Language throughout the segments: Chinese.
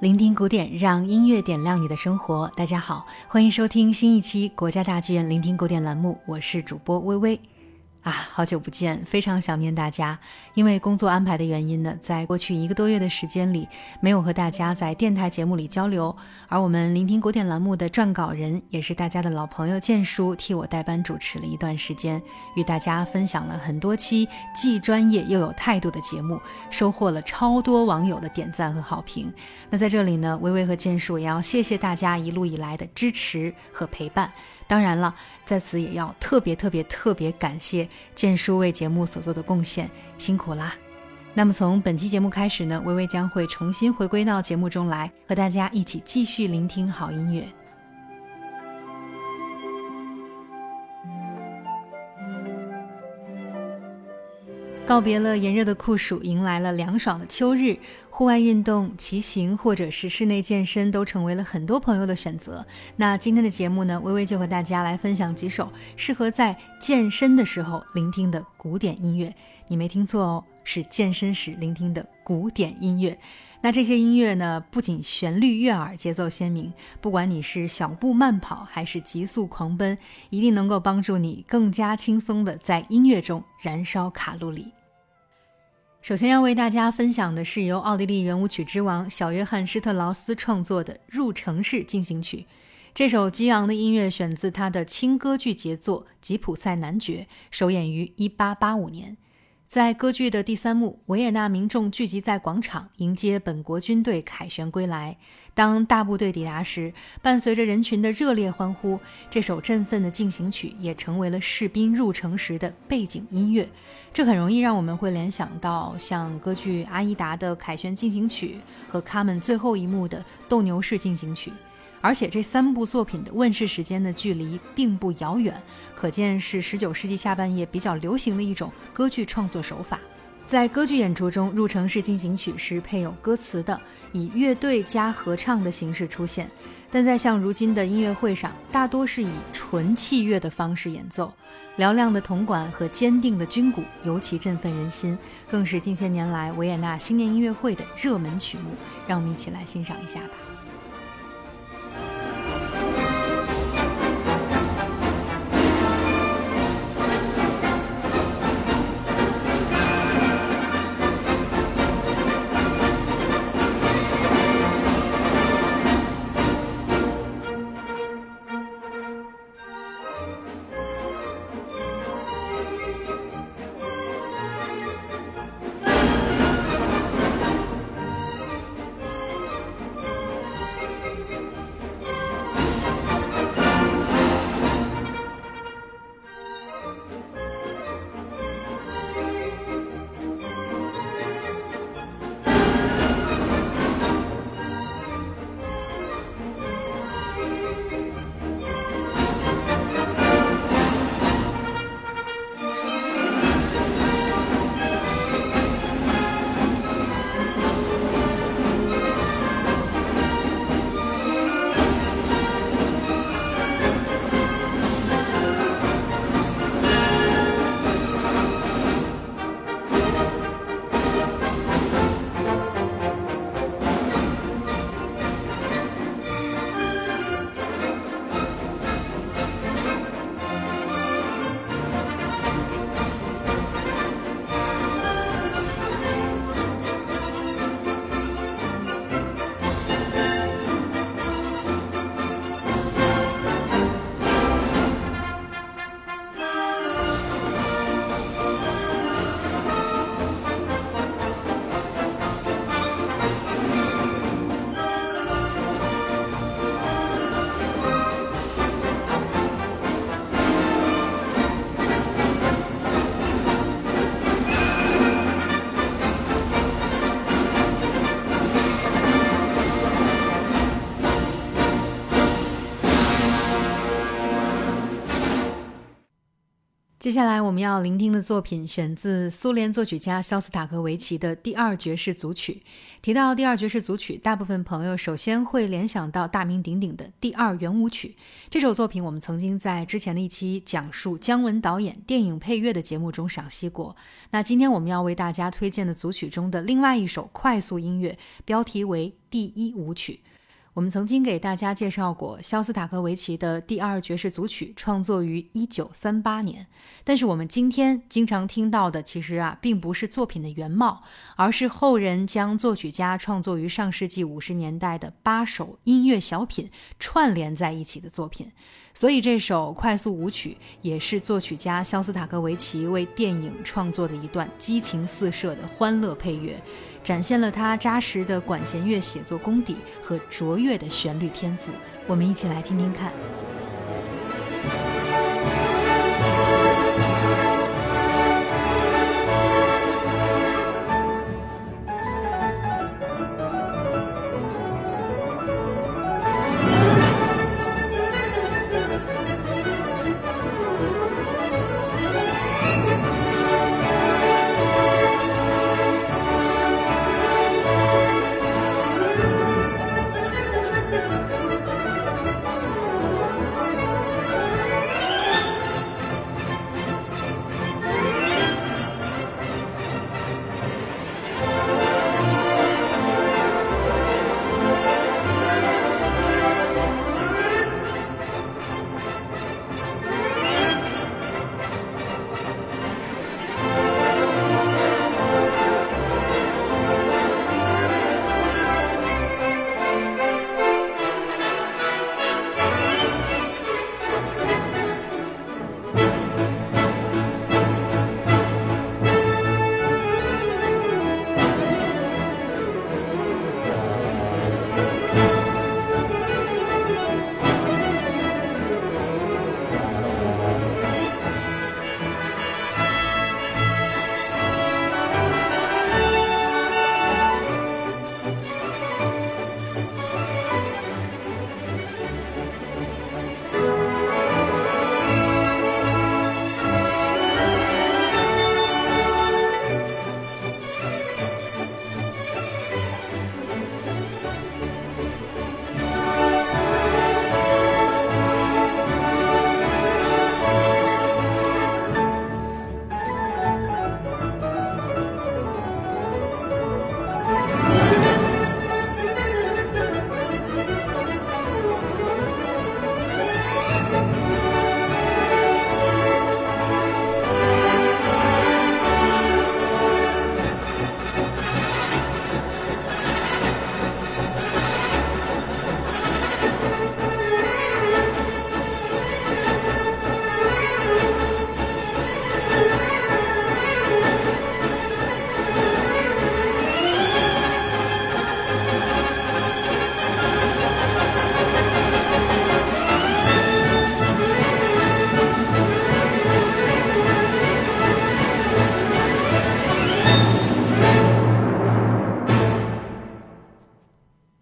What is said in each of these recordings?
聆听古典，让音乐点亮你的生活。大家好，欢迎收听新一期国家大剧院聆听古典栏目，我是主播微微。啊，好久不见，非常想念大家。因为工作安排的原因呢，在过去一个多月的时间里，没有和大家在电台节目里交流。而我们聆听古典栏目的撰稿人，也是大家的老朋友建叔，替我代班主持了一段时间，与大家分享了很多期既专业又有态度的节目，收获了超多网友的点赞和好评。那在这里呢，微微和建叔也要谢谢大家一路以来的支持和陪伴。当然了，在此也要特别特别特别感谢建叔为节目所做的贡献，辛苦啦！那么从本期节目开始呢，微微将会重新回归到节目中来，和大家一起继续聆听好音乐。告别了炎热的酷暑，迎来了凉爽的秋日。户外运动、骑行或者是室内健身都成为了很多朋友的选择。那今天的节目呢，微微就和大家来分享几首适合在健身的时候聆听的古典音乐。你没听错哦，是健身时聆听的古典音乐。那这些音乐呢，不仅旋律悦耳、节奏鲜明，不管你是小步慢跑还是急速狂奔，一定能够帮助你更加轻松地在音乐中燃烧卡路里。首先要为大家分享的是由奥地利圆舞曲之王小约翰施特劳斯创作的《入城式进行曲》。这首激昂的音乐选自他的轻歌剧杰作《吉普赛男爵》，首演于1885年。在歌剧的第三幕，维也纳民众聚集在广场，迎接本国军队凯旋归来。当大部队抵达时，伴随着人群的热烈欢呼，这首振奋的进行曲也成为了士兵入城时的背景音乐。这很容易让我们会联想到像歌剧《阿依达》的凯旋进行曲和卡门最后一幕的斗牛士进行曲。而且这三部作品的问世时间的距离并不遥远，可见是19世纪下半叶比较流行的一种歌剧创作手法。在歌剧演出中，入城式进行曲是配有歌词的，以乐队加合唱的形式出现。但在像如今的音乐会上，大多是以纯器乐的方式演奏，嘹亮的铜管和坚定的军鼓尤其振奋人心，更是近些年来维也纳新年音乐会的热门曲目。让我们一起来欣赏一下吧。接下来我们要聆听的作品选自苏联作曲家肖斯塔科维奇的第二爵士组曲。提到第二爵士组曲，大部分朋友首先会联想到大名鼎鼎的第二圆舞曲。这首作品我们曾经在之前的一期讲述姜文导演电影配乐的节目中赏析过。那今天我们要为大家推荐的组曲中的另外一首快速音乐，标题为第一舞曲。我们曾经给大家介绍过肖斯塔科维奇的第二爵士组曲，创作于一九三八年。但是我们今天经常听到的，其实啊，并不是作品的原貌，而是后人将作曲家创作于上世纪五十年代的八首音乐小品串联在一起的作品。所以这首快速舞曲也是作曲家肖斯塔科维奇为电影创作的一段激情四射的欢乐配乐，展现了他扎实的管弦乐写作功底和卓越的旋律天赋。我们一起来听听看。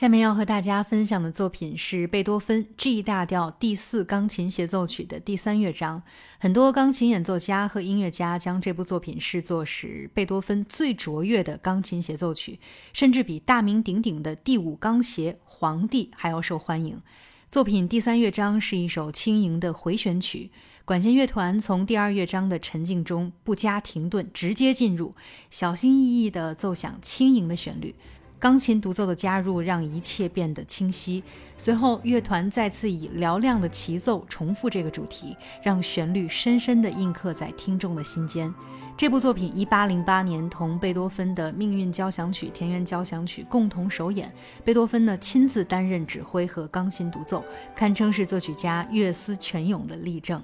下面要和大家分享的作品是贝多芬 G 大调第四钢琴协奏曲的第三乐章。很多钢琴演奏家和音乐家将这部作品视作是贝多芬最卓越的钢琴协奏曲，甚至比大名鼎鼎的第五钢协《皇帝》还要受欢迎。作品第三乐章是一首轻盈的回旋曲，管弦乐团从第二乐章的沉静中不加停顿，直接进入，小心翼翼地奏响轻盈的旋律。钢琴独奏的加入让一切变得清晰。随后，乐团再次以嘹亮的齐奏重复这个主题，让旋律深深地印刻在听众的心间。这部作品1808年同贝多芬的《命运交响曲》《田园交响曲》共同首演，贝多芬呢亲自担任指挥和钢琴独奏，堪称是作曲家乐思泉涌的例证。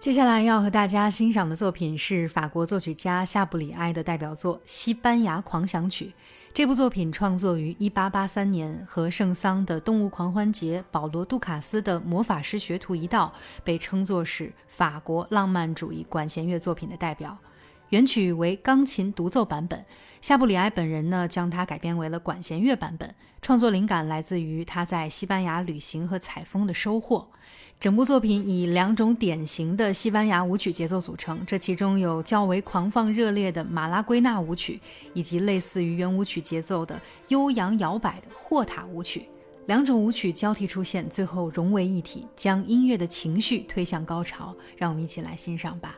接下来要和大家欣赏的作品是法国作曲家夏布里埃的代表作《西班牙狂想曲》。这部作品创作于1883年，和圣桑的《动物狂欢节》、保罗·杜卡斯的《魔法师学徒》一道，被称作是法国浪漫主义管弦乐作品的代表。原曲为钢琴独奏版本，夏布里埃本人呢将它改编为了管弦乐版本。创作灵感来自于他在西班牙旅行和采风的收获。整部作品以两种典型的西班牙舞曲节奏组成，这其中有较为狂放热烈的马拉圭纳舞曲，以及类似于圆舞曲节奏的悠扬摇摆的霍塔舞曲。两种舞曲交替出现，最后融为一体，将音乐的情绪推向高潮。让我们一起来欣赏吧。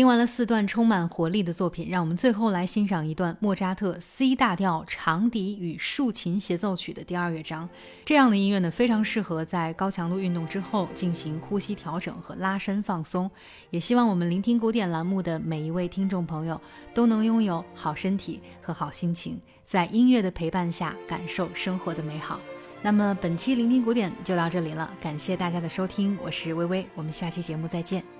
听完了四段充满活力的作品，让我们最后来欣赏一段莫扎特 C 大调长笛与竖琴协奏曲的第二乐章。这样的音乐呢，非常适合在高强度运动之后进行呼吸调整和拉伸放松。也希望我们聆听古典栏目的每一位听众朋友都能拥有好身体和好心情，在音乐的陪伴下感受生活的美好。那么本期聆听古典就到这里了，感谢大家的收听，我是微微，我们下期节目再见。